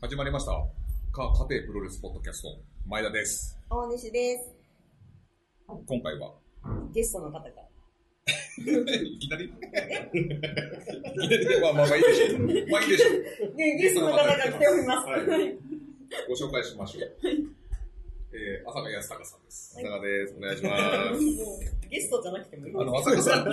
始まりました。か家庭プロレスポッドキャスト、前田です。大西です。今回は、ゲストの方が。いきなり？いきなり？まあまあまあいいでしょう。まあいいでしょう。ね、ゲストの方が来ております。はいはい。ご紹介しましょう。えー、浅香康隆さんです。はい浅香です。お願いします。ゲストじゃなくてもいいあの、浅香さん、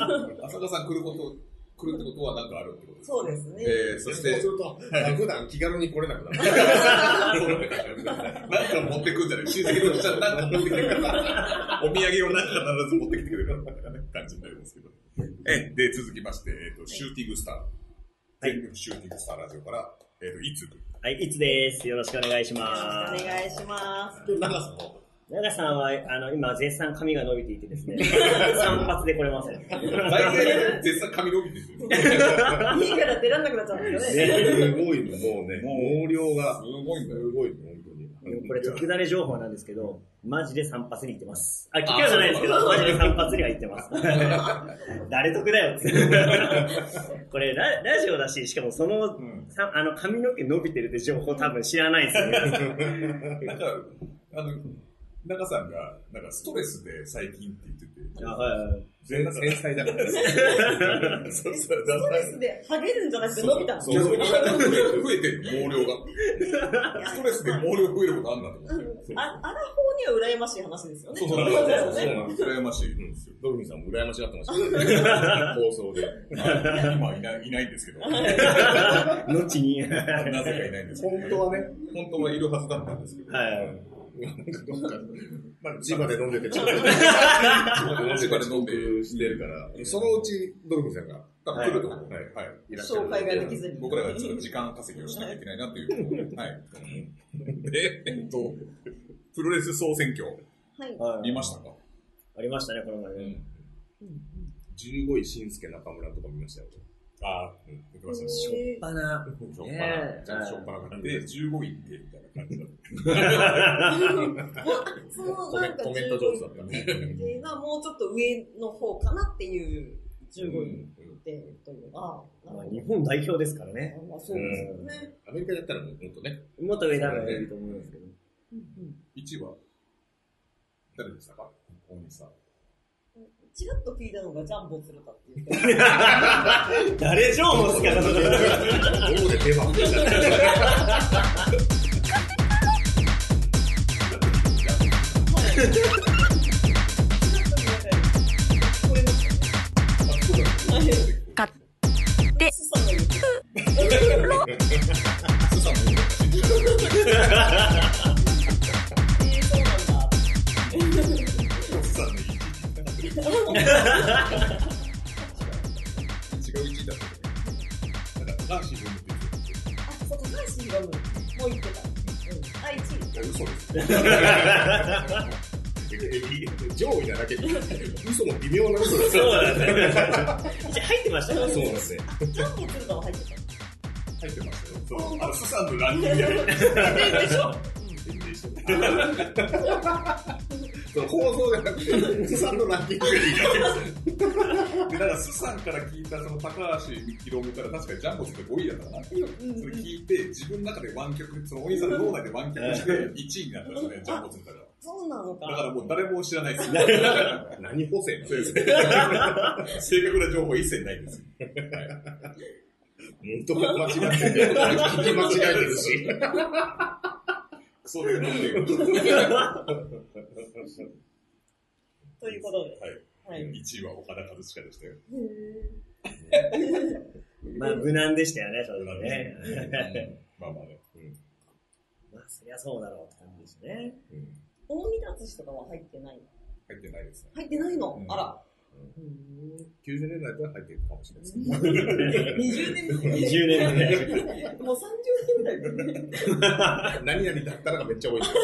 浅香さん来ること、来るってことは何かあるってことですか？そうですね。えー、そして、そうすると、普段気軽に来れなくなる。なんか持ってくんじゃない？親戚の人はなんか持ってきてくれる。お土産をなんか必ず持ってきてくれるみたいなね感じになりますけど。え、で、続きまして、えっ、と、シューティングスター。全力シューティングスターラジオから、えっ、と、いつ？く。はい、いつです。よろしくお願いしおます。願いします。長さんも。長さんは、あの、今、絶賛髪が伸びていてですね、散髪で来れますよ。大体、絶賛髪伸びてるんですよ。家から出らんなくなっちゃうんですよね。すごいね、もうね、毛量が。すごいんだよ。すごいね、本当に。これ、特ダネ情報なんですけど、マジで散髪に行ってます。あ、聞きはじゃないですけど、マジで散髪には行ってます。誰得だよって。これラ、ラジオだし、しかもその、あの、髪の毛伸びてるって情報多分知らないですよね。なんか、あの、中さんが、なんかストレスで最近って言ってて、あはいはい繊細だから。そうそう、ストレスでハゲるんじゃなくて伸びたの。そうそう、増えてる、毛量が。ストレスで毛量増えることあんだと思って。あ、あら方には羨ましい話ですよね。そうそう。羨ましいんですよ。ドルフィンさんも羨ましがってました。放送で。今いないいないんですけど、な 後に。ぜかいないんですけど、本当はね、本当はいるはずだったんですけど、はい。なんかどっか、まあ、千葉で飲んでて、ちょっと、千葉で飲んでしてるから、そのうちドルフィンさんが、多分来ると思う。はいはい。いらっしゃる。紹介ができずに。僕らがちょっと時間稼ぎをしなきゃいけないなというはい。で、えっと、プロレス総選挙、はい。はい見ましたか？ありましたね、この前ね。15位、新助中村とか見ましたよ。あ言ってましたね。しょっえぱな。しょっぱねな、えちゃんとしょっぱな感じで、15位って、みたいな感じだった。ーそのコメなんかコメント上手だったね。っていうのはもうちょっと上の方かなっていう15位でというのが、まあ日本代表ですからね。まあそうですよね。アメリカだったらもう本当ね、もっと上多分いると思うんですけど。1位は、誰でしたか？大西さん。ちらっと聞いたのがジャンボ鶴田っていう。誰情報好きかなどこで出番う1位だったね。なんか、高橋文って言ってあ、そう、高橋宏夢も言ってた。うん。あ、1位。た嘘です。上位なだけに、嘘も微妙な嘘ですそうなんだ入ってましたよ。そうなんですね。ジャンボ鶴田は入ってた。入ってましたよ。そう。あの、スさんのランキングやる。でしょそう放送じゃなくて、スさんのランキングでいいだで、だから、スさんから聞いた、その、高橋宏夢から確かにジャンボって5位だったな。それ聞いて、自分の中で湾曲、その、お兄さんの脳内で湾曲して、1位になったんですね、ジャンボって言ったら。そうなのか。だからもう誰も知らないです。何補正そうですね。正確な情報一切ないです。本当は間違ってる。聞き間違えてるし。クソで飲んでる。ということで。はい。はい。1位は岡田和親でしたよ。まあ、無難でしたよね、それはね。まあまあね。まあ、そりゃそうだろうって感じですね。大見達とかは入ってない？入ってないですね。入ってないの？うんあら。90年代から入ってるかもしれない です。20年目。20年目。もう30年代だよね。何々だったらがめっちゃ多いですよ。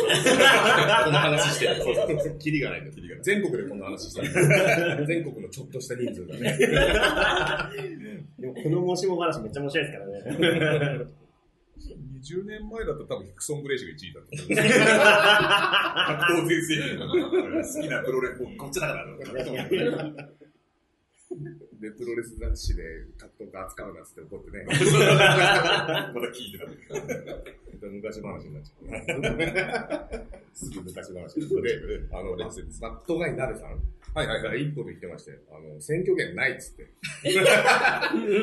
この話してる。そうそうそう。キリがないの。キリがない全国でこの話してる。全国のちょっとした人数がね。でも、この申し子話めっちゃ面白いですからね。20年前だったら多分ヒクソン・グレイシが1位だった。格闘全盛期の好きなプロレス、こっちだから。で、プロレス雑誌で格闘家扱うなっつって怒ってね。まだ聞いてた。昔話になっちゃう。す ぐ昔話になって、あの、マットガイナベさんはいはいはい。が一個で言ってまして、あの、選挙権ないっつって。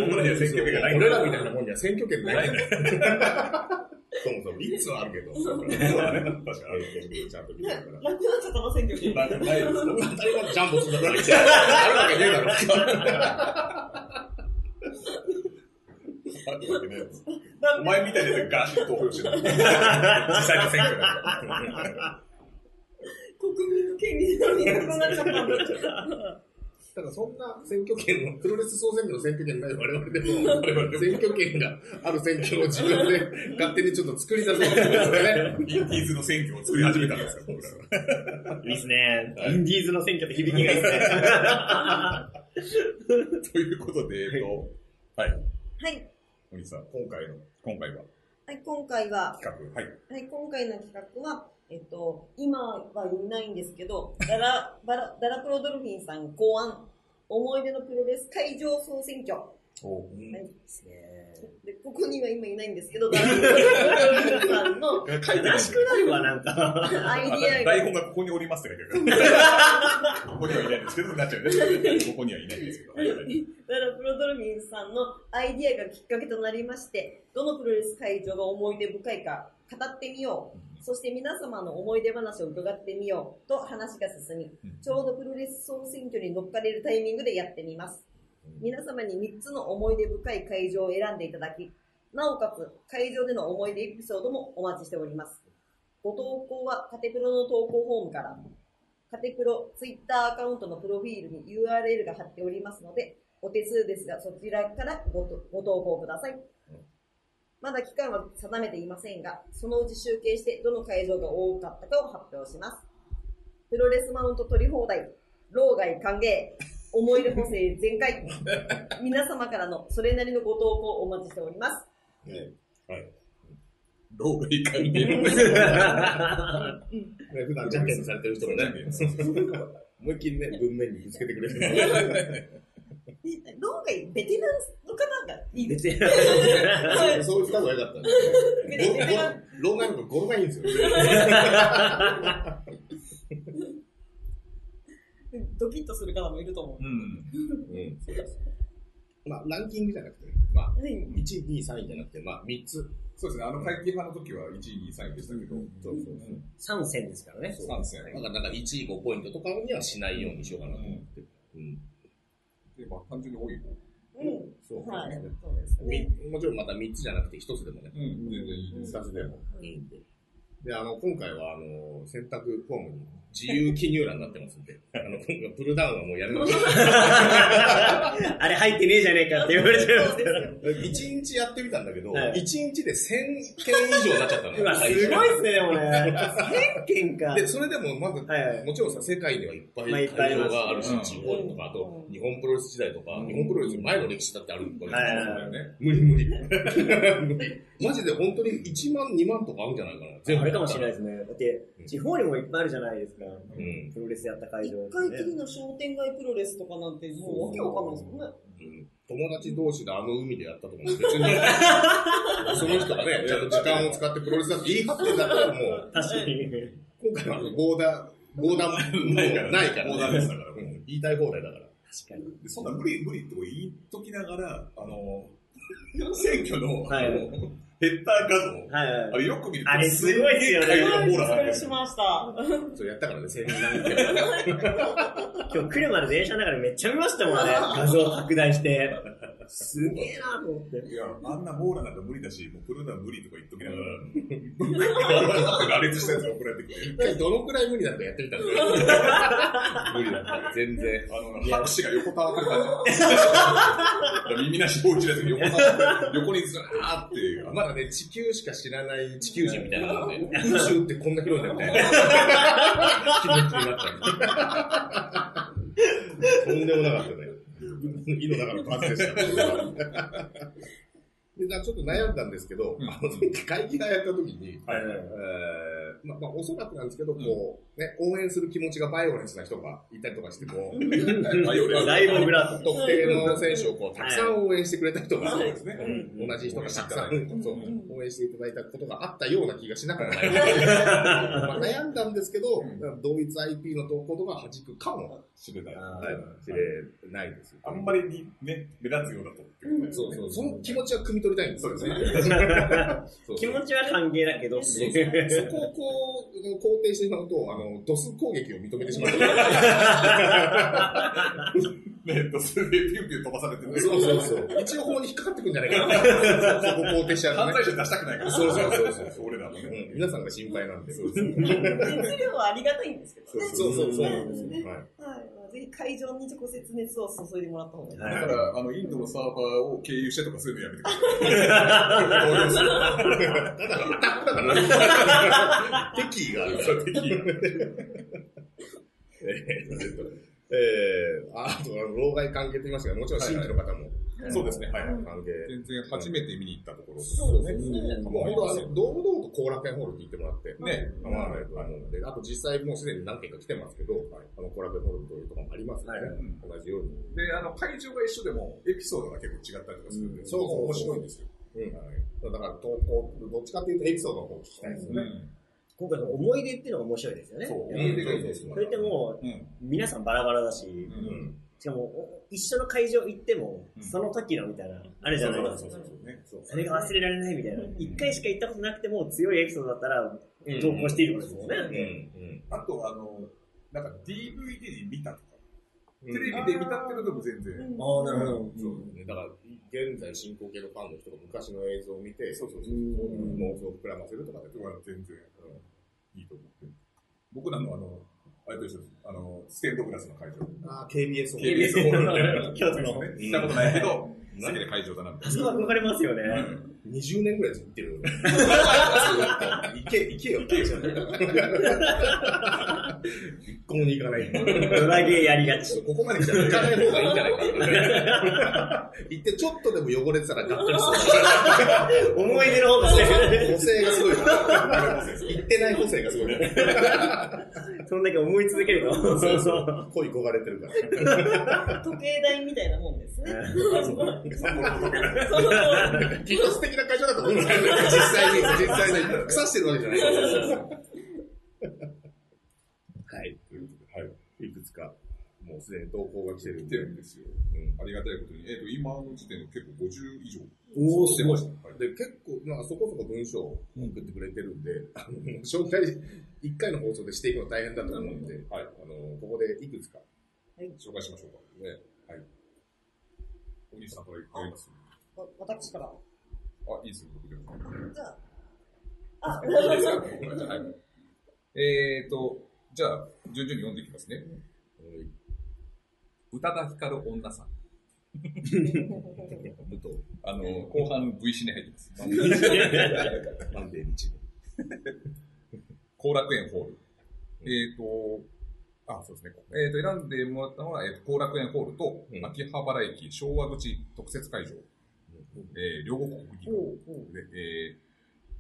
僕らには選挙権がない。俺らみたいなもんには選挙権ないんだよ。そもそも、いつはあるけど。そうだね。確かに。ちゃんと見てるから。なくなっちゃったの、選挙権。ないです。当たり前ジャンボするから、あるわけねえだろ。あるわけねえですお前みたいなやつがガシッと投票してた。実際の選挙だ。国民の権利なのになくなっちゃったんだ。ただそんな選挙権の、プロレス総選挙の選挙権ない我々でも、選挙権がある選挙を自分で勝手にちょっと作り出そうとてね。インディーズの選挙を作り始めたんですよ、僕らは。いいっすね。インディーズの選挙って響きがいいっすね。ということで、えっと、はい。はい。お兄さん、今回の。今回は？はい、今回は、企画。はい。はい、今回の企画は、えっと、今はいないんですけど、ダラ、バラ、ダラプロドルフィンさん考案、思い出のプロレス会場総選挙。おはいで、ここには今いないんですけど、ダラプロドルフィンさんの悲しくなるわ、なんか。アイディアが、台本がここにおりますって書いてある。ここにはいないんですけど、なっちゃうね。ここにはいないんですけど。ダラプロドルフィンさんのアイディアがきっかけとなりまして、どのプロレス会場が思い出深いか語ってみよう。そして皆様の思い出話を伺ってみようと話が進み、ちょうどプロレス総選挙に乗っかれるタイミングでやってみます。皆様に3つの思い出深い会場を選んでいただき、なおかつ会場での思い出エピソードもお待ちしております。ご投稿はカテプロの投稿フォームから、カテプロツイッターアカウントのプロフィールに URL が貼っておりますので、お手数ですがそちらからご投稿ください。まだ期間は定めていませんが、そのうち集計してどの会場が多かったかを発表します。プロレスマウント取り放題、老害歓迎、思い出補正 全開。皆様からのそれなりのご投稿をお待ちしております。老害関係の普段じゃんけんされてる人がね、思いっきりね、文面にぶつけてくれる。老害ベテランの方がいいです。別に。そうした方がよかったね。ベテラン老害の方が語呂がいいんですよ。ドキッとする方もいると思う。うん。うん、そうです。まあ、ランキングじゃなくてね、まあ、はい1位、2位、3位じゃなくて、まあ、3つ。そうですね、あの会計派の時は1位、2位、3位でしたけど、そうそうそう。参戦ですからね。参戦。だから、なんか1位5ポイントとかにはしないようにしようかなと思って。まあ単純に多い方。うん。そうはいですね。。そうですね。みもちろんまた3つじゃなくて1つでもね、うん、全然いいです。2つでもいいんで。で、あの、今回は、あの、選択フォームに自由記入欄になってますんで、あの、今回プルダウンはもうやめましょう。あれ入ってねえじゃねえかって言われてるんですけど。1日やってみたんだけど、はい1日で1000件以上になっちゃったのよ。うわ、すごいっすね、でもね。偏見か。で、それでもまず、はいはいもちろんさ、世界にはいっぱいまあいっぱいあ会ります場があるし、うん地方とか、あとうん日本プロレス時代とか、日本プロレス前の歴史だってあるわけですよね。無理無理。無理マジで本当に1万、2万とかあるんじゃないかな。全あれかもしれないい。ですね。だって、地方にもいっぱいあるじゃないですか。うん。プロレスやった会場一回きりの商店街プロレスとかなんて、もうわけわかんないですもんね。うん友達同士であの海でやったとかも別に、その人がね、ちゃんと時間を使ってプロレスだって言い張ってんだったらもう、確かに。今回はボーダー、ボーダーないからないから、ボーダーレスだからうん言いたい放題だから。確かに。でそんな無理無理って言いときながら、あの、選挙の、はいあのヘッダー画像、はいはいあれよく見ると、あれすごいっすよねげえ会話が網羅されてるしました。それやったからね、千人何件。今日来るまで電車の中でめっちゃ見ましたもんね。画像拡大して。すげえなと思って。いや、あんな網羅なんか無理だし、もう来るのは無理とか言っときながら、羅列したやつが送られてきて、一回どのくらい無理だったかやってみたんだよ。無理だった。全然。あの、拍手が横たわってる感じ。耳なし棒一列が横たわって、横にずらーって、まだね、地球しか知らない地球人みたいなので、宇宙ってこんな広いんだみたいな気持ちになったとんでもなかったね。井の中のパでした。で、ちょっと悩んだんですけど、うんあの、会議がやった時に、はいはいえーまあ、まあ、おそらくなんですけど、こう、ね、応援する気持ちがバイオレンスな人がいたりとかしても、バイオレンス。だいぶ裏と。特定の選手をこう、たくさん応援してくれた人が、はいそうですね、うん同じ人がたくさん、うん。そううん。応援していただいたことがあったような気がしなくもない。まあ、悩んだんですけど、うん。同一 IP の投稿とか弾くかも知れない。れないですよ。あんまりにね、目立つようだとっていうことですねそうそう、その気持ちは汲み取りたいんですよそうですね。気持ちは歓迎だけど、そこをこう、肯定してしまうと、あの、ドス攻撃を認めてしまう。ね、ドスでピュンピュン飛ばされてる。そうそうそう。一応法に引っかかってくるんじゃないかな。そこ肯定しちゃうとね犯罪者出したくないから。そうそうそうそう俺らもね。うん皆さんが心配なんで。そう 熱量はありがたいんですけどね。そうそうそう。そうですねはいはい。まあぜひ会場に直接熱を注いでもらった方がいい。はいだから、あの、インドのサーバーを経由してとかそういうのやめてください。だ、アタックだから。敵意がある。そう敵意がえーえー、ああと、老害関係と言いましたが、もちろん新規の方も、そうですね。はい。全然初めて見に行ったところそうですね。もう堂々と後楽園ホールに行ってもらって、ね。構わないと思うんで、あと実際もうすでに何件か来てますけど、あの、後楽園ホールというところもありますので、はい同じように。で、あの、会場が一緒でも、エピソードが結構違ったりとかするんで、うんすごく面白いんですよ。うんはいだから投稿、どっちかっていうとエピソードの方を聞きたいですよね。今回の思い出っていうのが面白いですよね。そう、うん思い出がいいですよ。それってもう、うん。皆さんバラバラだし、う。うんん。しかも、お一緒の会場行っても、うんその時のみたいな、あるじゃないですか。そうそうそうね。そうそれが忘れられないみたいな。一回しか行ったことなくても強いエピソードだったら、投稿していることですもんうん。ね。うん。あと、あの、なんか DVD で見たとか、うんテレビで見たっていうのでも全然。ああ、なるほど。そうね。だから、現在進行形のファンの人が昔の映像を見て、そうそうそう。うん妄想を膨らませるとかで、とか全然、いいと思って。僕らのあの、あれと一緒です。あの、ステンドグラスの会場。ああ、KBS ホール KBS ホール 京都の。ね。行ったことないけど、好きで会場だなあそこ憧れますよね。な。20年ぐらいずっと行ってる。行け、行けよ。行けよ。一向に行かない。ドラゲーやりがち。ここまで来たら行かない方がいいんじゃないか。行ってちょっとでも汚れてたらがっかりする。思い出の方が。補正がすごいな。行ってない補正がすごい。そんだけ思い続けると。そうそう。恋焦がれてるから。時計台みたいなもんですね。きっと素敵な会場だと思うんですけどね、実際に、実際に。腐してるわけじゃないはい。ということで、はい。いくつか、もうすでに投稿が来てるんで見て。るんですよ。ありがたいことに。えっと、今の時点で結構50以上。おーしてました。はいで、結構、まあ、そこそこ文章を送ってくれてるんで、あの、紹介、一回の放送でしていくの大変だと思うんで、はい。あの、ここでいくつか、紹介しましょうか。ね、はい。お兄さんからやりますわ私から。あ、いいですよ、僕でも。じゃあ、あ、いいですかはい。えーと、じゃあ、順々に読んでいきますね。宇多田ヒカル女さん。武藤、あの、後半 V シネ入ってます。マンデー日後楽園ホール。えーと、あ、そうですね。えーと、選んでもらったのは、えーと、後楽園ホールと、うん秋葉原駅昭和口特設会場、えー両国国技館で、えー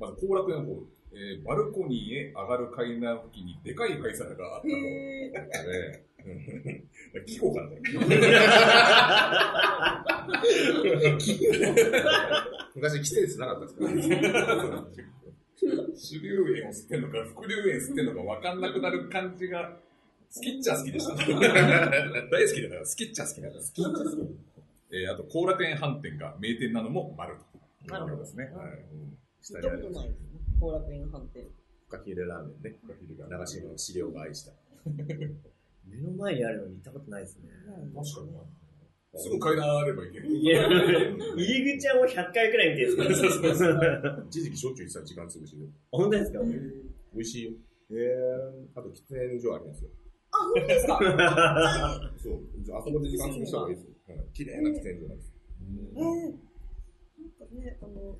まず後楽園ホール、えーバルコニーへ上がる階段付近にでかい灰皿があったと。ね。季語かな昔、規制数なかったですから、主流塩を吸ってんのか、副流塩吸ってんのか分かんなくなる感じが、好きっちゃ好きでした。大好きだから、好きっちゃ好きだから。好きっちゃ好き。えー、あと、後楽園飯店が名店なのも丸と。なるほどですね。はい。見たことないですね。後楽園飯店。フカヒレラーメンね。フカヒレが長島の資料が愛した。目の前にあるのに行ったことないですね。確かに。すぐ階段あればいける。いや、入り口はもう100回くらい見てるんですから。一時期しょっちゅう行ってた時間潰しで。本当ですか？美味しいよ。へえ。あと、喫煙所ありますよ。あ、本当ですか？そう。あそこで時間潰した方がいいですよ。うん綺麗な喫煙所なんです。えー、なんかね、あの、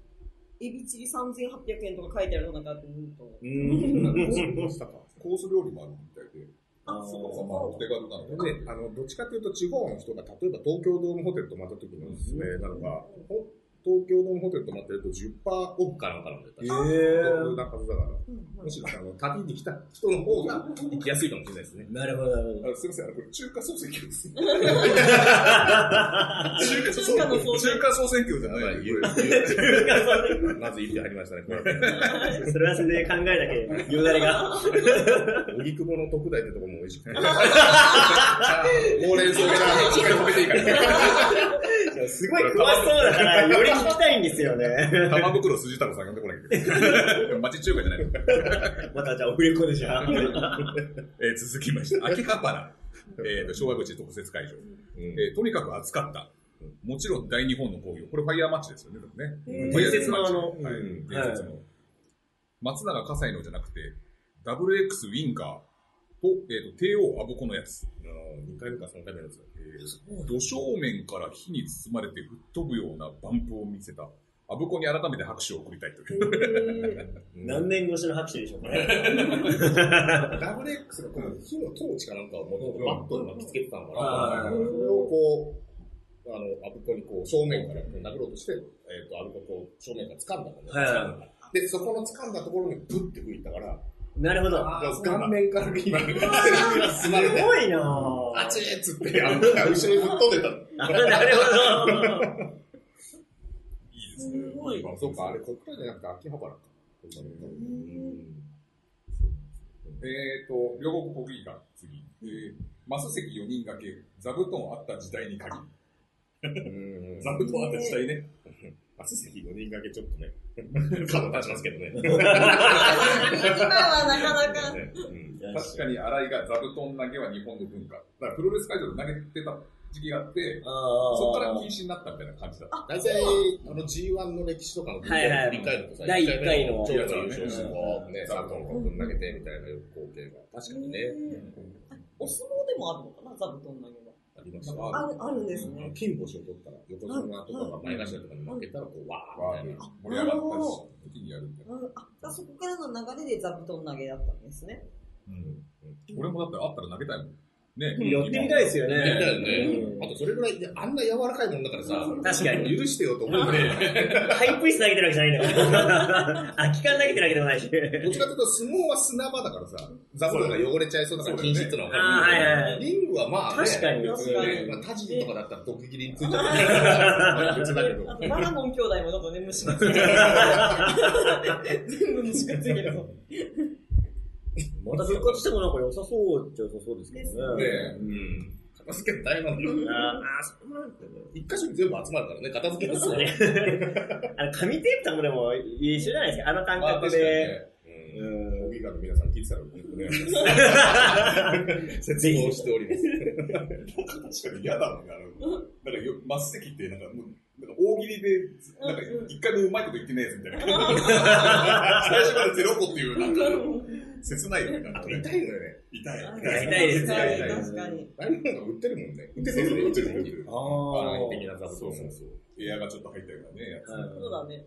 エビチリ3800円とか書いてあるのなんかって見ると、うーん。したか。コース料理もあるみたいで。あそこそこお手軽なので。で、あの、どっちかというと、地方の人が、例えば東京ドームホテル泊まった時のおすすめなのが、ほ東京ドームホテル泊まってると10%オフかなんかなんだよ。確かえお得なはずだから。むしろあの旅に来た人の方が行きやすいかもしれないですね。なるほど、なるほど。あすみません、あのこれ中華総選挙です。中 中華の総選中華総選挙じゃない。まず一票入りましたね、これ。それはそれで考えだけ、よだれが。荻窪の特大ってとこも美味しくて。ほうれん草がしっかり食べていいから。すごい詳しそうだから、より聞きたいんですよね。玉袋筋太郎さん呼んでこないけど。町中華じゃないの。またじゃあ、オフレコでじゃあ。えー続きまして、秋葉原、えーと、昭和口特設会場、えーとにかく暑かった。もちろん大日本の工業、これファイヤーマッチですよね、でもね。伝説のあのはい、うん伝説の。松永葛西のじゃなくて、WX ウィンガーと、えーと、帝王アボコのやつ。2回目か3回目のやつ。土正面から火に包まれて吹っ飛ぶようなバンプを見せた、アブコに改めて拍手を送りたいという。何年越しの拍手でしょうかね。WX のこの火のトーチかなんかをもともとバットに巻きつけてたのかあな。それをこう、あの、アブコにこう正面から殴ろうとして、えっ、と、アブコこう正面から掴んだのね。はいで、そこの掴んだところにブッて吹いたから、なるほど。顔面から火に包まれて、すごいなぁ。あちーっつって、あの、後ろに吹っ飛んでたなるほど。いいですね。すごい。あ、そうか、あれ、こっからじゃなくて秋葉原か。うんえーと、両国国技館、次。えー、マス席4人掛け、座布団あった時代に限り。うん 座布団あった時代ね。マス席4人掛けちょっとね、角立ちますけどね。今はなかなか。ねうん確かに新井が座布団投げは日本の文化。だからプロレス会場で投げてた時期があって、そこから禁止になったみたいな感じだった。大体、あの G1 の歴史とかのはいはい振り返るとさ、第一回の優勝してね、うん座布団を投げてみたいな光景が確かにね、お相撲でもあるのかな、座布団投げは。ありました。あるあるんですね。金星を取ったら、横綱とかが前頭とかに負けたら、こう、わーみたいな。盛り上がったし、時にやるみたいあ、そこからの流れで座布団投げだったんですね。俺もだってあったら投げたいもん。ね。やってみたいですよね。だよねう。んあと、それぐらい、であんな柔らかいもんだからさ、確かに。許してよと思うんで、ハイプイス投げてるわけじゃないんだ から。空き缶投げてるわけでもないし。どっちかというと相撲は砂場だからさ、座布団が汚れちゃいそうだから禁止ってのは分かるあーはいはいはいリングはまあ、ね、確かに別にね、まあ、タジとかだったら毒切りについちゃって別だけど。あ とバラモン兄弟もちょっとね、虫がついてる。全部虫がついてる。また復活してもなんか良さそうっちゃ良さそうですけどね。ねうん。片付け大変なんだよ。ああ、そうなんだよ一箇所に全部集まるからね、片付けですよね。ね。あの、紙テープとかもでも一緒じゃないですか。あの感まあ覚で。ね。うん。オギガの皆さん聞いてたら、ね、説明をしております。確かに嫌だもんね。あの、なんかよ、マス席ってなんかもう、なんか大喜利で、なんか一回もうまいこと言ってないやつみたいな。最初からゼロ個っていう、なんか、切ないよね。なんかね痛いのよね。痛い。痛いです確かに痛い確かに。ああいうのが売ってるもんね。売ってる売ってる売ってる。あ簡易ー的な座布団。そうそうそう。エアがちょっと入ったようなね、やつはいそうだね。で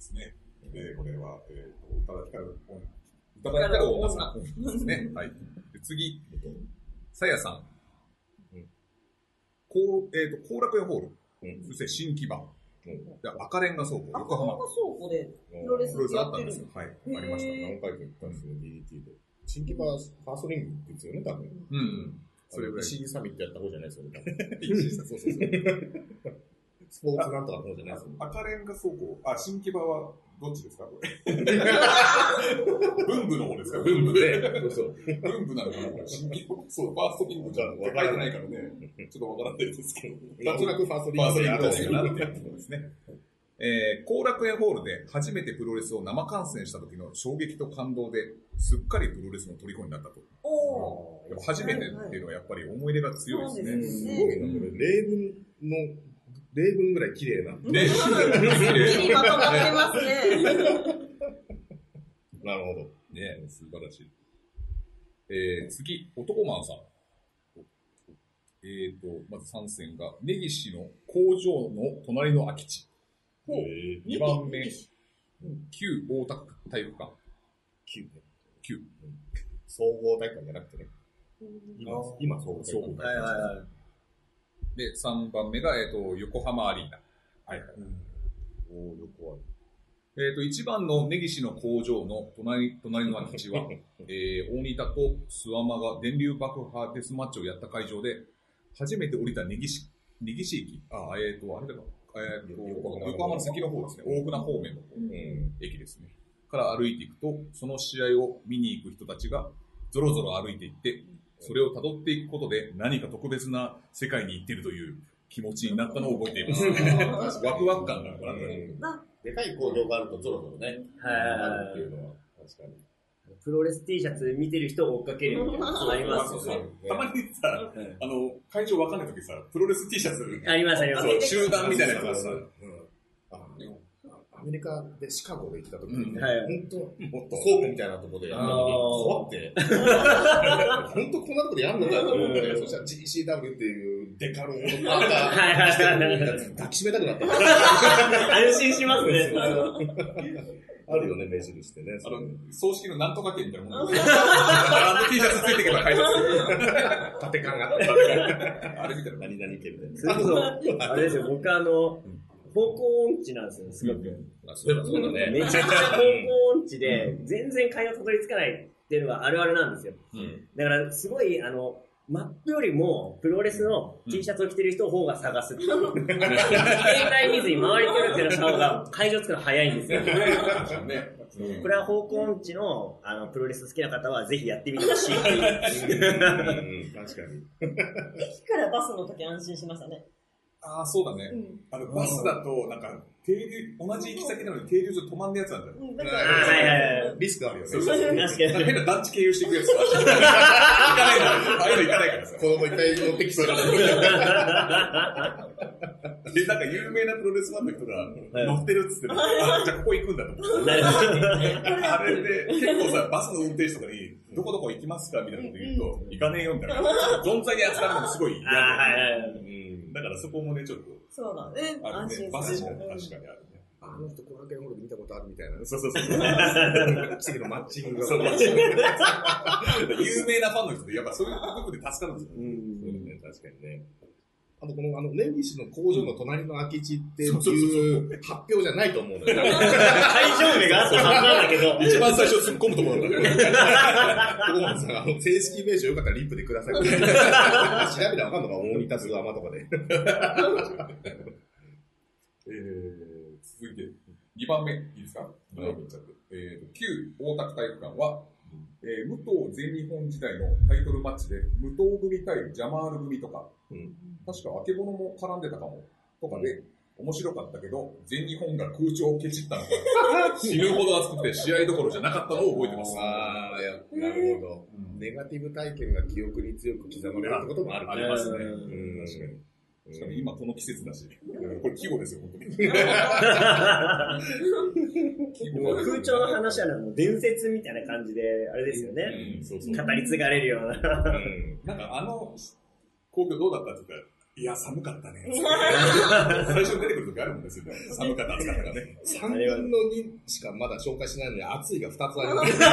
すね。で、これは、えっ、と、宇多田ヒカル、宇多田ヒカル女さんですね。はい。で次、さやさん。うんこう、えっ、と、後楽園ホール。うんそして新木場。うんで赤レンガ倉庫、あ、横浜。ここ倉庫でプロレスあやってるったんですよ。はい。ありました。へ何回か行ったんですよ、DDT で。新規バーファーストリングですよね、多分。うん。それぐらい。石井サミットやった方じゃないですよね、多分。そうそうそう。スポーツなんとかの方じゃないですよね。赤レンガ倉庫、あ、新木場はどっちですかこれ？文部の方ですか？文部で。そうそう。文部なのかなこれ新木場。そう、ファーストリングじゃ書いてないからね。ちょっとわからないですけど。なんとなくファーストファーストリングリングでかなっていうところですね。えー、後楽園ホールで初めてプロレスを生観戦した時の衝撃と感動ですっかりプロレスの虜になったと。おやっぱ初めてっていうのはやっぱり思い入れが強いですね。すごいな、これ。例文の、例文ぐらい綺麗な。ね、ー。いいまとまってますね。なるほど。ね素晴らしい。えー、次、男マンさん。えーと、まず参戦が、根岸の工場の隣の空き地。ほうえ2番目、旧大田区体育館。9ね。旧。総合大会じゃなくてね。今、今総合大会。総合はいはいはい。で、3番目が、えーと、横浜アリーナ。はいはい。おー、よくある。えっ、と、一番の根岸の工場の隣隣の空き地は、えー、大仁田と諏訪間が電流爆破デスマッチをやった会場で、初めて降りた根岸、根岸駅、あ、えっ、と、あれだか、えー、と横浜横浜の先の方ですね、大船方面の方うん。駅ですね。から歩いていくと、その試合を見に行く人たちが、ぞろぞろ歩いていって、それを辿っていくことで、何か特別な世界に行っているという気持ちになったのを覚えています。ワクワク感がご覧になる。なでかい工場があるとゾロゾロね、あるっていうのは、確かに。プロレス T シャツ見てる人を追っかけるみたいなりますよね。たまにさ、あの、会場わかんないときさ、プロレス T シャツ、ありますあります。集団みたいなやつがさ、アメリカでシカゴで行った時に、うんはい本当、もっと、倉庫みたいなところでやった時あー怖って、本当こんなとこでやんのかと思って、うんそしたら GCW っていうデカロンのパーカはいはいはいはい。ー抱きしめたくなった。安心しますね。あるよね、目印ってね。あの、葬式のなんとか券みたいなもん。あの T シャツついていけば会場つ縦感があって。あれみたいな。何々県みたいな。それこそ、あれですよ、僕あの、方向音痴なんですよ、すごく。あそういえばそうだね。めちゃくちゃ方向音痴で、全然会話たどり着かないっていうのがあるあるなんですよ。うん。だから、すごい、あの、マップよりも、プロレスの T シャツを着てる人の方が探すっていう。携帯見ずに周りキョロキョロした方が会場つくの早いんですよ。ね。これは方向音痴のあのプロレス好きな方はぜひやってみてほしいっていう。うん確かに。駅からバスの時安心しましたね。ああ、そうだね。うん。あの、バスだと、なんか、停留、同じ行き先なのに停留所止まんねやつなんだよ。うん、だかあら、はいはいはい。リスクあるよね。そうそうそう。確かになんか変な団地経由していくやつ。行かないな。ああいうの行かないからさ。子供いっぱい乗ってきそうだ で、なんか有名なプロレスファンの人がはい乗ってるっつってたあ、じゃあここ行くんだと思って。あれで、結構さ、バスの運転手とかに、どこどこ行きますかみたいなこと言うと、行かねえよみたいな。存在に扱うのもすごい嫌あだからそこもね、ちょっと、そうだね。あるね。安心バスもする。確かにあるね。あの人、コラケンホールで見たことあるみたいな。そうそうそう。奇跡のマッチングが。そうマッチング 有名なファンの人って、やっぱそういう部分で助かるんですよ。そうね、確かにね。あと、この、あの、根岸の工場の隣の空き地っていそう発表じゃないと思うのよ。会場名があったはずなんだけど。一番最初突っ込むところなんだけど。さ、あの、正式名称よかったらリップでください。調べたらわかんのか、大仁田スアマとかで。えー、続いて、2番目、いいですか、いいっちゃってえーと、旧大田区体育館は、えー武藤全日本時代のタイトルマッチで、武藤組対ジャマール組とか、うん確かあけぼのも絡んでたかも、とかで、面白かったけど、全日本が空調をケチったのか、死ぬほど熱くて試合どころじゃなかったのを覚えてます。ああ、いや、なるほど。ネガティブ体験が記憶に強く刻まれるってこともあるありますね。うん、確かに。にしかも今この季節だし、これ季語ですよ、本当に。季でも空調の話はもう伝説みたいな感じで、あれですよね。語り継がれるような。うんなんかあの皇居どうだったって言ったら、いや、寒かったね。最初に出てくる時あるもんですよね。寒かった、暑かったがね。3分の2しかまだ紹介しないのに、暑いが2つあります。確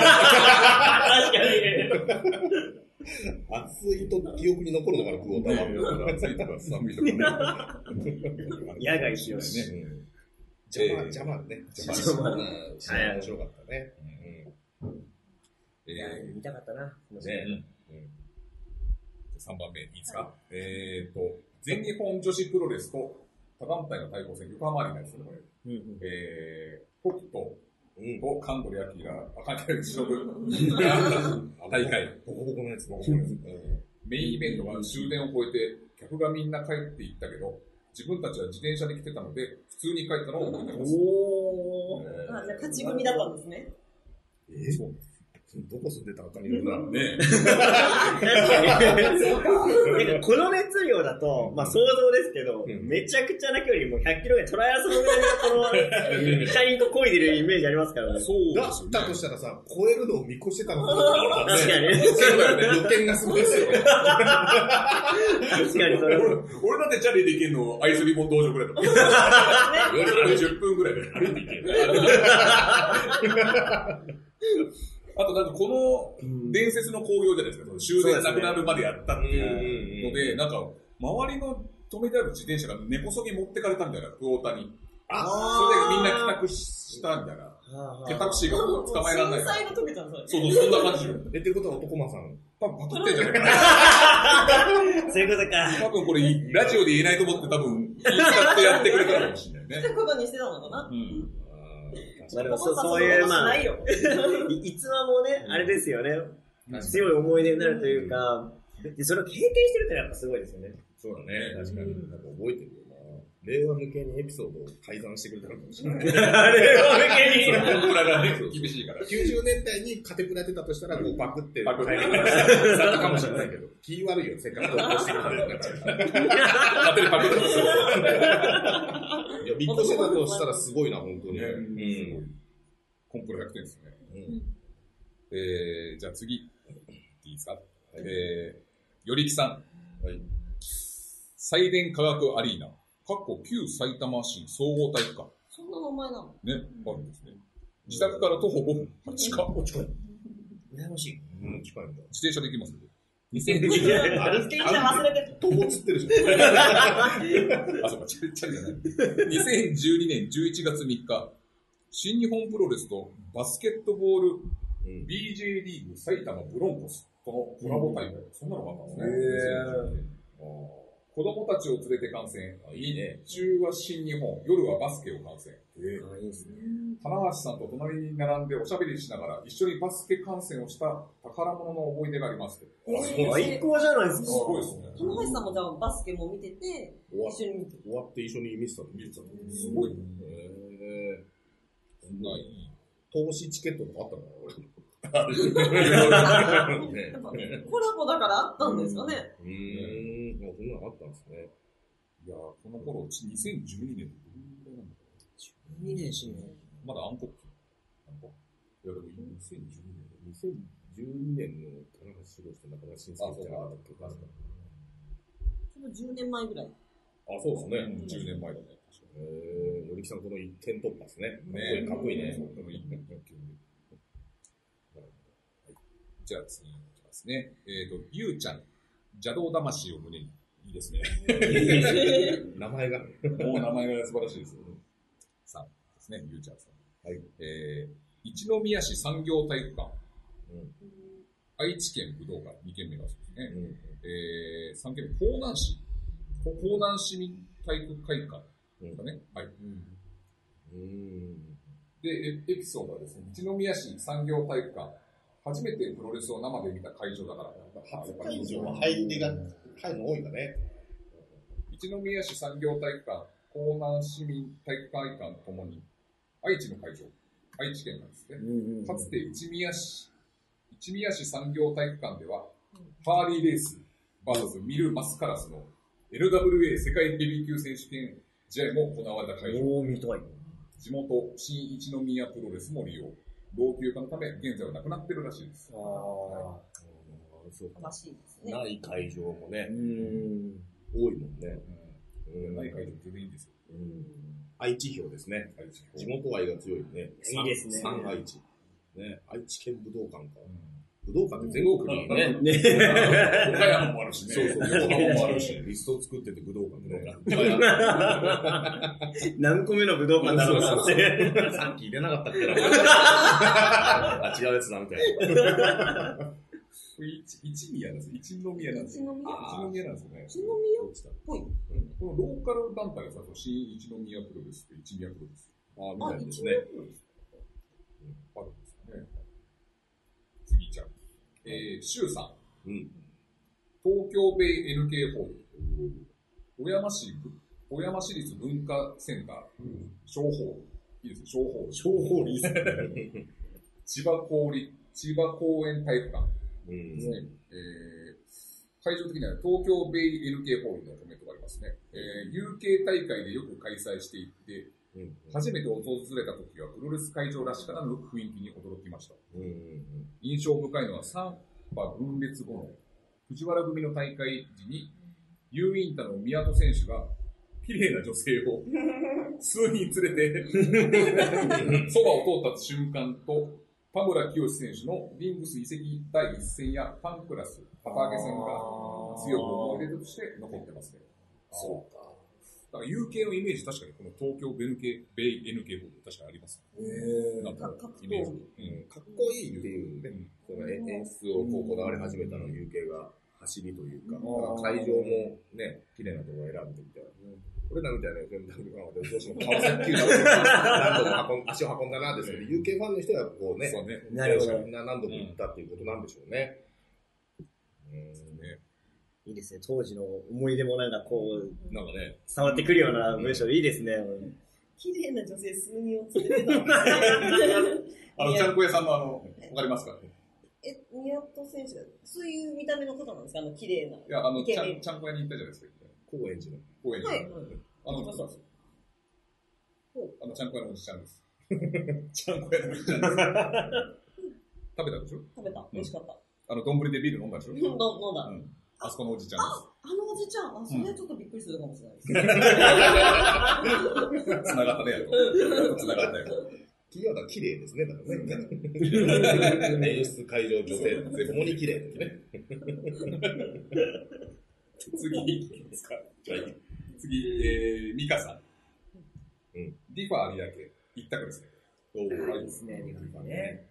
かに。暑いと記憶に残るのかな、クォーターは。暑いとか寒いとかね。野外しよう邪魔、邪魔ね。邪魔うんはい面白かったね。えいや見たかったな。うんね3番目いいですか、えっ、と、全日本女子プロレスと他団体の対抗戦、横浜アリーナですね、これ。うんうんえー、北斗うん。と神取明、あ、関係ない、忍大会。ボコボコのやつ。メインイベントが終電を超えて、客がみんな帰っていったけど、自分たちは自転車で来てたので、普通に帰ったのを覚えてます。おー。あじゃあ勝ち組だったんですね。えそうどこ住んでたのかによるな。ね 確かに。なんかこの熱量だと、まあ想像ですけど、うんめちゃくちゃな距離、もう100キロぐらいトライアスロンぐらいのこの、車輪と漕いでるイメージありますからね。そうだったとしたらさ、超えるのを見越してたのかな確かに。そうだよね。予見がすごいですよね。確かにそれ。俺俺だってチャリで行けんの、アイスリボン道場ぐらいだもん。10分ぐらいで歩いて行ける。あとなんかこの伝説の興行じゃないですか、その終電なくなるまでやったっていうので、なんか周りの止めてある自転車が根こそぎ持ってかれたみたいな、クォーターに。あそれでみんな帰宅したみたいな。ケタクシーが捕まえられないから。そうそう、そんな感じよ。え、っていうことは男間さん、多分パクってんじゃない？かな。そういうことか。多分これ、ラジオで言えないと思って多分、気使ってやってくれたかもしれないね。ってことにしてたのかなうん。まあでもそうそういう、まあ、ないよ。い逸話もね、あれですよね。強い思い出になるというか、でそれを経験してるってのはやっぱすごいですよね。そうだね、確かに。なんか覚えてるよな。令和向けにエピソードを改ざんしてくれたのかもしれない。あれは向けに。コンプラがね、厳しいから。90年代にカテプラてたとしたら、こうパクって、パクって改ざんされたかもしれないけど、気悪いよ、せっかく投稿してくれたから。勝手にパクってますよ。いや、ビッグセだとしたらすごいな、本当に。うん。コンプロ100点ですね。うん。えー、じゃあ次。いいですか？えー、よりきさん。はい。最電科学アリーナ。かっこ旧埼玉市総合体育館。そんな名前なの？ね、あるんですね。自宅から徒歩5分。近っ。8か。羨ましい。うん、近いんだ。自転車できますね。2020年。あれ、忘れてる。途方つってるでしょ。あ、そうか、チャリじゃない。2012年11月3日、新日本プロレスとバスケットボール BJ リーグ埼玉ブロンコスとのコラボ大会。そんなのがあったんですね。へー。子供たちを連れて観戦。あ、いいね。中は新日本、夜はバスケを観戦。えあいいですね。棚橋さんと隣に並んでおしゃべりしながら一緒にバスケ観戦をした宝物の思い出があります。最高じゃないですすか。ごいですね。棚橋さんもじゃあバスケも見てて、終わ一緒に見て終わって一緒に見てたの見てたのすごいね。えそんないい。投資チケットとかあったの ねやっぱコラボだからあったんですかね。うーん、もうそんなのあったんですね。いやーこの頃、2012年ってどれぐらいなんだろ2年新年。うまだ暗黒期暗黒？いや、でも2012年。2012年の棚橋宏と中村慎介じゃなかったっけ確かちょうど10年前ぐらい。あ、そうですね。うん10年前だね。確かえー、のりきさんこの一点突破ですね。にかっこいい、かっこいいね。そうでもいいね。はいじゃあ次いきますね。えっ、と、ゆうちゃん、邪道魂を胸に。いいですね。名前が。もう名前が素晴らしいですよ。さんですね、ゆうちゃんさん。はい。えー、一宮市産業体育館、うん。愛知県武道館、2軒目がそうですね。うん。えー、3軒目、江南市、こ江南市民体育会館ですかね。はい。うん。で、エエピソードはですね、一宮市産業体育館、初めてプロレスを生で見た会場だから、初会場は入りが、入るの多いんだね。一宮市産業体育館、江南市民体育会館ともに、愛知の会場、愛知県なんですね。かつて一宮市、一宮市産業体育館では、ハーリーレース VS ミル・マスカラスの LWA 世界ヘビー級選手権試合も行われた会場。おー、見たい。地元、新一宮プロレスも利用。老朽化のため、現在はなくなってるらしいです。あそうか。魂ですね。ない会場もー。ねう、ん。多いもんね。うん。ない会場全然いいんですよ。うん。愛知票ですね。愛知地元愛が強いね。いいですね三愛知。ね、愛知県武道館か。うん武道館って全国にね。ね。岡山もあるしね。そうそう、横浜もあるし。リスト作ってて武道館でね。何個目の武道館だろうなって。さっき入れなかったっけな。あ、違うやつだみたいな。一一宮なんです。一宮なんですよ。一宮一宮なんですよね。一宮？っぽい。このローカル団体がさ、新一宮プロレスと一宮プロレス。あ、みあ、たいで一すね。あるんですよね。次じゃあ。えー、周さん。うん。東京ベイ NK ホール。小山市ぶ、小山市立文化センター。小ホール。いいですね、小ホール。小ホールいいっすね。千葉公立、千葉公園体育館うんですね。えー会場的には東京ベイ NK ホールのコメントがありますね。えー、UK 大会でよく開催していて、うん。初めて訪れた時はプロレス会場らしからぬ雰囲気に驚きました。うんうん印象深いのはサンバ分裂後の藤原組の大会時に、ユーインタの宮戸選手が、綺麗な女性を 数人連れて、そばを通った瞬間と、田村清選手のリングス移籍第一戦やファンクラス、旗揚げ戦が強く思い出として残ってますね。そうか。だから UK のイメージ、確かにこの東京ベル系、ベイ NK ボード確かにあります。へなんかイメージ。うん、かっこいいっていうね、その演出をこうこだわり始めたの UK が走りというか、会場もね、綺麗なところを選んでみたいな。俺らみたいな FMW なので、どうしても川崎球団何度も運ん足を運んだなですけど、UK ファンの人はこうね、そうね。なるほど。みんな何度も行ったっていうことなんでしょうね。うんねいいですね。当時の思い出もなんかこう、なんかね、伝わってくるような文章いいですね。綺麗な女性数人を連れてたんですね。あの、ちゃんこ屋さんのあの、わかりますか？え、宮戸選手が、そういう見た目の方なんですか？あの、綺麗な。いや、あの、ちゃんこ屋に行ったじゃないですか。高円寺の。公園に。はいはいあの人なんですよほう。あの、ちゃんこ屋のおじちゃんです。ちゃんこ屋のおじちゃんです。食べたでしょ？食べた。美味しかった。あの、丼でビール飲んだでしょ？飲ん飲んだ。うん。あそこのおじちゃんあ、あのおじちゃん、あ、それはちょっとびっくりするかもしれないです。です。繋がったね、やと。繋がったよ。キーワードは綺麗ですね、だからね。演出、会場、女性、ともに綺麗ですね。次、いきますか。じゃあ、次、えー、ミカさん。うん。ディファー有明、一択ですね。おはいですね。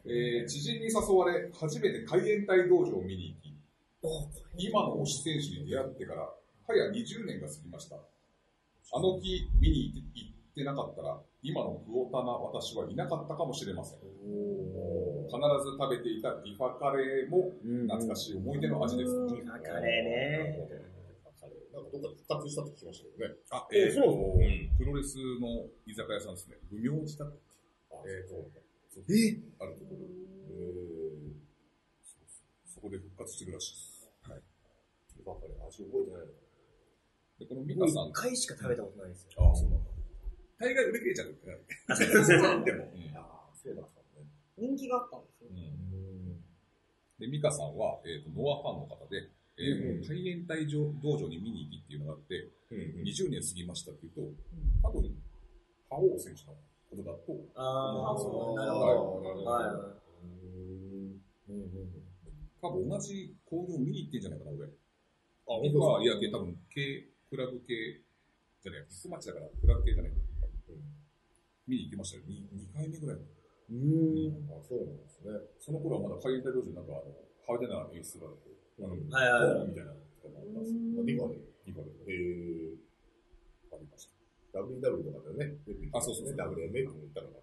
えー、知人に誘われ、初めて KAIENTAI道場を見に行き、今の推し選手に出会ってから、早20年が過ぎました。あの日見に行ってなかったら、今のプヲタな私はいなかったかもしれません。必ず食べていたディファカレーも懐かしい思い出の味です。ディファカレーね。なんかどっかで復活したって聞きましたけどね。あ、えー、そううんプロレスの居酒屋さんですね。無名字だっけえー、そうえあるところ。えそこで復活してるらしいです。ー、ばっかり味覚えてないので、このミカさん一、回しか食べたことないですよ。あ、そうなんだ。大概売り切れちゃ うってなる。でも。ああ、そうだったね。人気があったんですよ。うんで、ミカさんは、えーと、ノアファンの方で、えーうん海援隊道場に見に行きっていうのがあって、うん20年過ぎましたっていうと、多分、覇王選手のことだと、ああ、そうなるほど。なるほどはいはい。うん多分同じ交流を見に行ってんじゃないかな、俺。あ、僕は、いや、多分、系、クラブ系、じゃない、ビッグマッチだから、クラブ系じゃない。見に行きましたよ。2, 2回目ぐらい。うん。あ、そうなんですね。その頃はまだ海援隊道場になんか、あの、派手な演出があって、はいはいはいみたいなのもあります。あ、リファで。リファでえありました。ー、WW とかでね。あそうそうそう WMA って言ったのが。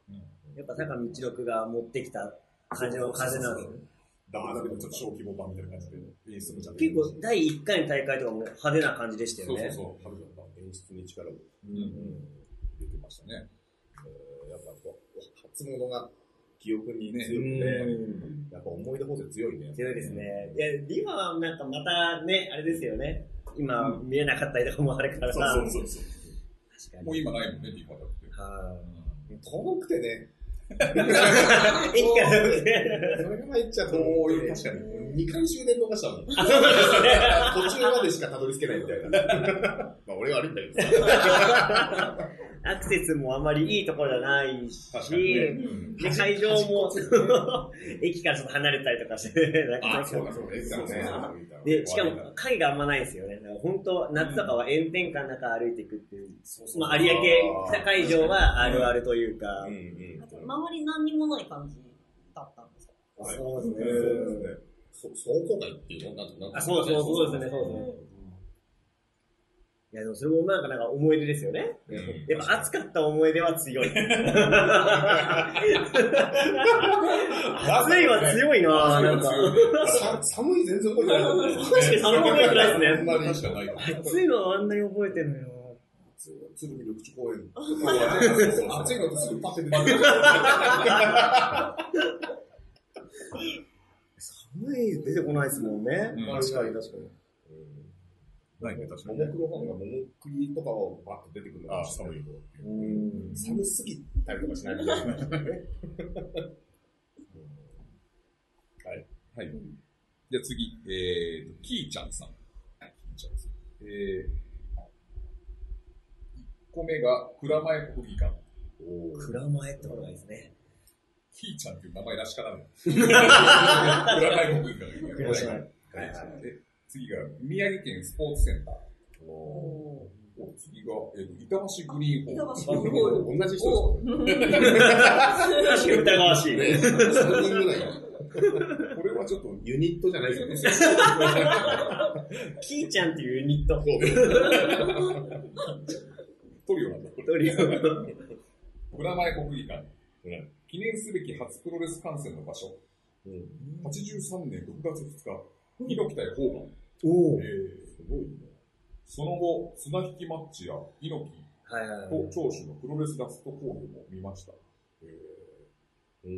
やっぱ坂道六が持ってきた感じの風なんですね。だからだけどちょっと小規模版みたいな感じで演出もちゃんと結構第1回の大会とかも派手な感じでしたよね。そうそうそう、派手だった。演出に力を。うん。出てましたね。えーやっぱこう、初物が記憶にね強くて、うんやっぱ思い出補正強いね。強いですね。いや、リファはなんかまたね、あれですよね。今見えなかったりとかもあるからさ。そうそうそう。確かに。もう今ないもんね、リファだって。は遠くてね、い。駅から出てそれが入っちゃ遠い確か2回終電逃したもん。あ、そうですね。途中までしかたどり着けないみたいな。まあ俺が悪いんだけどさ。アクセスもあまりいいところじゃないし、ね。うんで会場も駅からちょっと離れたりとかして、なんかあ、そうだそうだ、エそうねで、しかも影があんまないんですよね。だから本当、夏とかは炎天下の中歩いていくっていう。まあ、有明北会場はあるあるというかうん。うん。なんか周り何にもない感じだったんですか？はいそうですね倉庫街っていうの？なんとなんとあ、そうそうそうですね、そうですね。いや、でもそれもなんか、なんか思い出ですよね。うんやっぱ暑かった思い出は強い。暑いは強いななんか。さ寒い全然覚えてない。確かに寒い覚えてないですねあんまりしかないから。暑いのはあんなに覚えてるのよ。鶴見緑地公園。暑いのとすぐパッて出てくる。寒い出てこないですもんね。うん確かに確かに。ないね、確かもにね。もクロファンが桃栗とかをバッと出てくるのあが寒いと。うん。寒すぎたりとかしないみたいな。はい。はい。じゃあ次、えーと、キーちゃんさん。キーちゃんです。えー、1個目が、蔵前国技館。蔵前ってことがいいですね。キーちゃんっていう名前らしからぬ。蔵前国技館次が、宮城県スポーツセンター。お次が、えーと、板橋グリーンホール。板橋グリーンホール同じ人です確かに疑わしい。か3人ぐらい。これはちょっと、ユニットじゃないですよね。キーちゃんっていうユニット。トリオなんだ。トリオ。蔵前国技館。記念すべき初プロレス観戦の場所。うん83年6月2日、猪木対ホーガン。おお。えーすごいね。その後、綱引きマッチや猪木。と長州のプロレスラストコールも見ました。えうー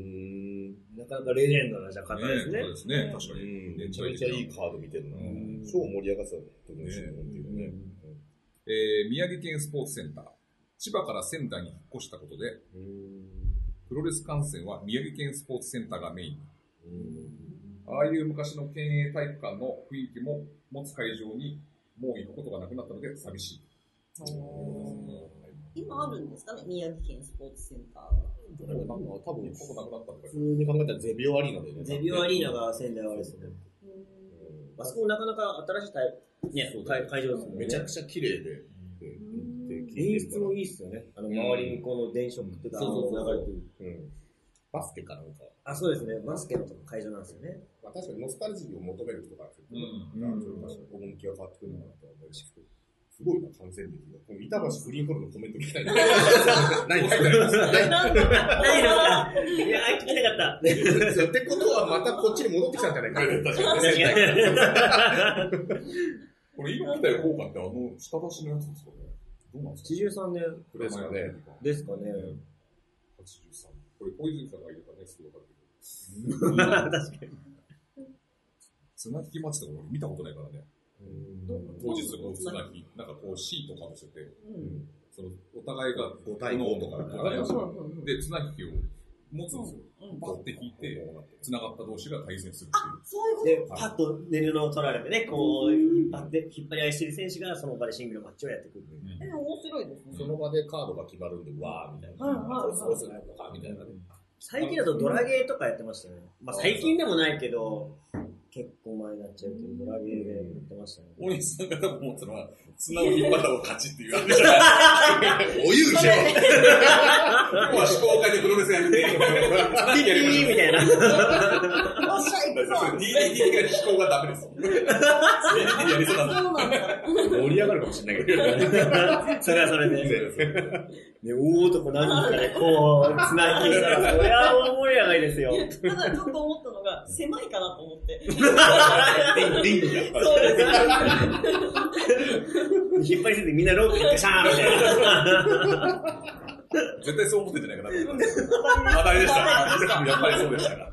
ん。なかなかレジェンドなじゃ方ですねそう。ですね、確かに。めちゃめちゃいいカード見てるなうん。超盛り上がってた時の新聞っていうね。えー宮城県スポーツセンター。千葉から仙台に引っ越したことで、うん。プロレス観戦は宮城県スポーツセンターがメイン。うん。ああいう昔の県営体育館の雰囲気も持つ会場にもう行くことがなくなったので寂しい。今あるんですかね？宮城県スポーツセンターが。なんか多分行くことなくなったのか普通に考えたらゼビオアリーナでね。ゼビオアリーナが仙台はあれですよね。あそこもなかなか新しい会会場ですもんね。めちゃくちゃ綺麗で。演出もいいっすよね。あの、周りにこの電飾とか流れてる。うん。バスケかなんか。あ、そうですね。バスケの会場なんですよね。まあ確かにノスタルジーを求める人からが変わってくるのかなとは思いますけど、すごいな、感染力が。この板橋グリーンホールのコメント聞きたいな。何書いてありますないのか。いやー、聞きたかった。ってことはまたこっちに戻ってきたんじゃないかこれ、猪木対ホーガンってあの、下出しのやつですかねどうなんですか？83年これですかね。ですかね。83。これ、小泉さんがいるからね、すぐわかるけど。確かに。綱引きマッチとか俺見たことないからね。当日こう綱引き、なんかこうシートかぶせて、うんそのお互いが5対5とかで、綱引きを持つんですよ。うんバッて引いて、繋がった同士が対戦するっていう。そういうで、パッと寝るのを取られてね、こう、引っ張って、引っ張り合いしてる選手がその場でシングルマッチをやってくる。こと。え、面白いですね。その場でカードが決まるんで、わーみたいな。はいはいはいそうするのかみたいなね。最近だとドラゲーとかやってましたよね。まあ最近でもないけど、結構前になっちゃうけど、ドラゲーでやってましたね。大西さんが多分思ってたのは、綱を引っ張った方が勝ちっていうあれじゃないお湯じゃん今日は思考会でプロレスやめて、綱引きやりましょうみたいな。おっしゃいくぞそれ DDT が思考がダメですよ。DDT やりそうなんだ。盛り上がるかもしれないけど。それはそれで。ね、大男何人かでこう、つなぎしたら、そりゃ大盛り上がりですよ。ただちょっと思ったのが、狭いかなと思って。リングが。そうですね。引っ張りすぎてみんなロープでガシャーンみたいな。絶対そう思ってんじゃないかなと思います。当たりでした。やっぱりそうでしたか。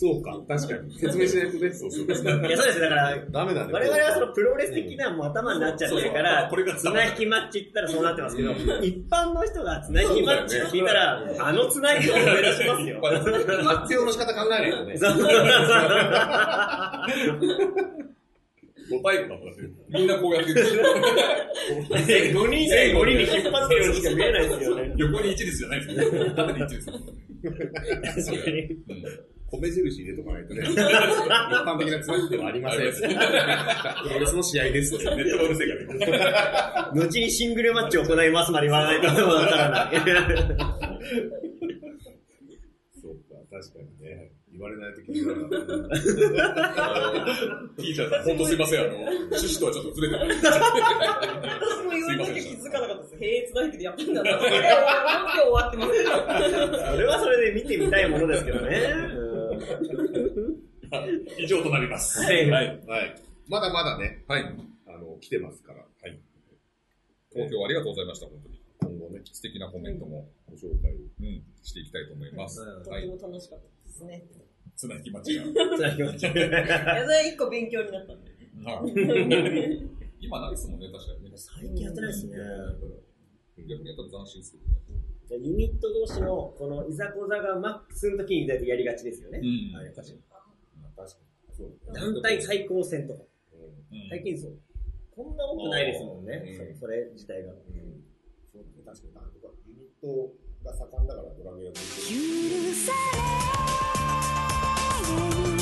そうか、確かに。説明しないとね。そうそう。いや、そうです。だから、ダメだね。我々はそのプロレス的なもう頭になっちゃってるから、これが綱引きマッチって言ったらそうなってますけど、一般の人が綱引きマッチって聞いたら、あの綱引きを思い出しますよ。活用 の仕方考えないとね。五対五だった。みんなこうやって、5人で5人に引っ張ってるようにしか見えないですよね。横に一列じゃないですよ。縦に一列。確かに。米印入れとかないとね。一般的なつなぎではありません。プロレスの試合です。ネットがうるせえから。後にシングルマッチを行いますまで言わないとわからない。そうか、確かにね。言われないと気づかなかった。ティーチャーさん、ほんとすいません。あの、趣旨とはちょっとずれてます。私も言われなきゃ気づかなかったです。へえ、つなぎでやってんだなって。終わってます。それはそれで見てみたいものですけどね。以上となります。はいはい。はい。まだまだね、はい。あの、来てますから。はい。投票ありがとうございました、本当に。今後ね、素敵なコメントも、ご紹介を。うん、していきたいと思います。はい。とても楽しかったですね。つなぎ待ちが。つなぎましょういや、それ一個勉強になったんで。は い今ないですもんね、確かにね。最近やってないですね。逆にやったら斬新ですけどね。ユニット同士のこのいざこざがマックスの時に大体やりがちですよね。んはい確かに確かに。そう団体対抗戦とか。うん最近そう。こんな多くないですもんね。うんそそれ自体が。うん。そう確かに、なんとかユニットが盛ん you.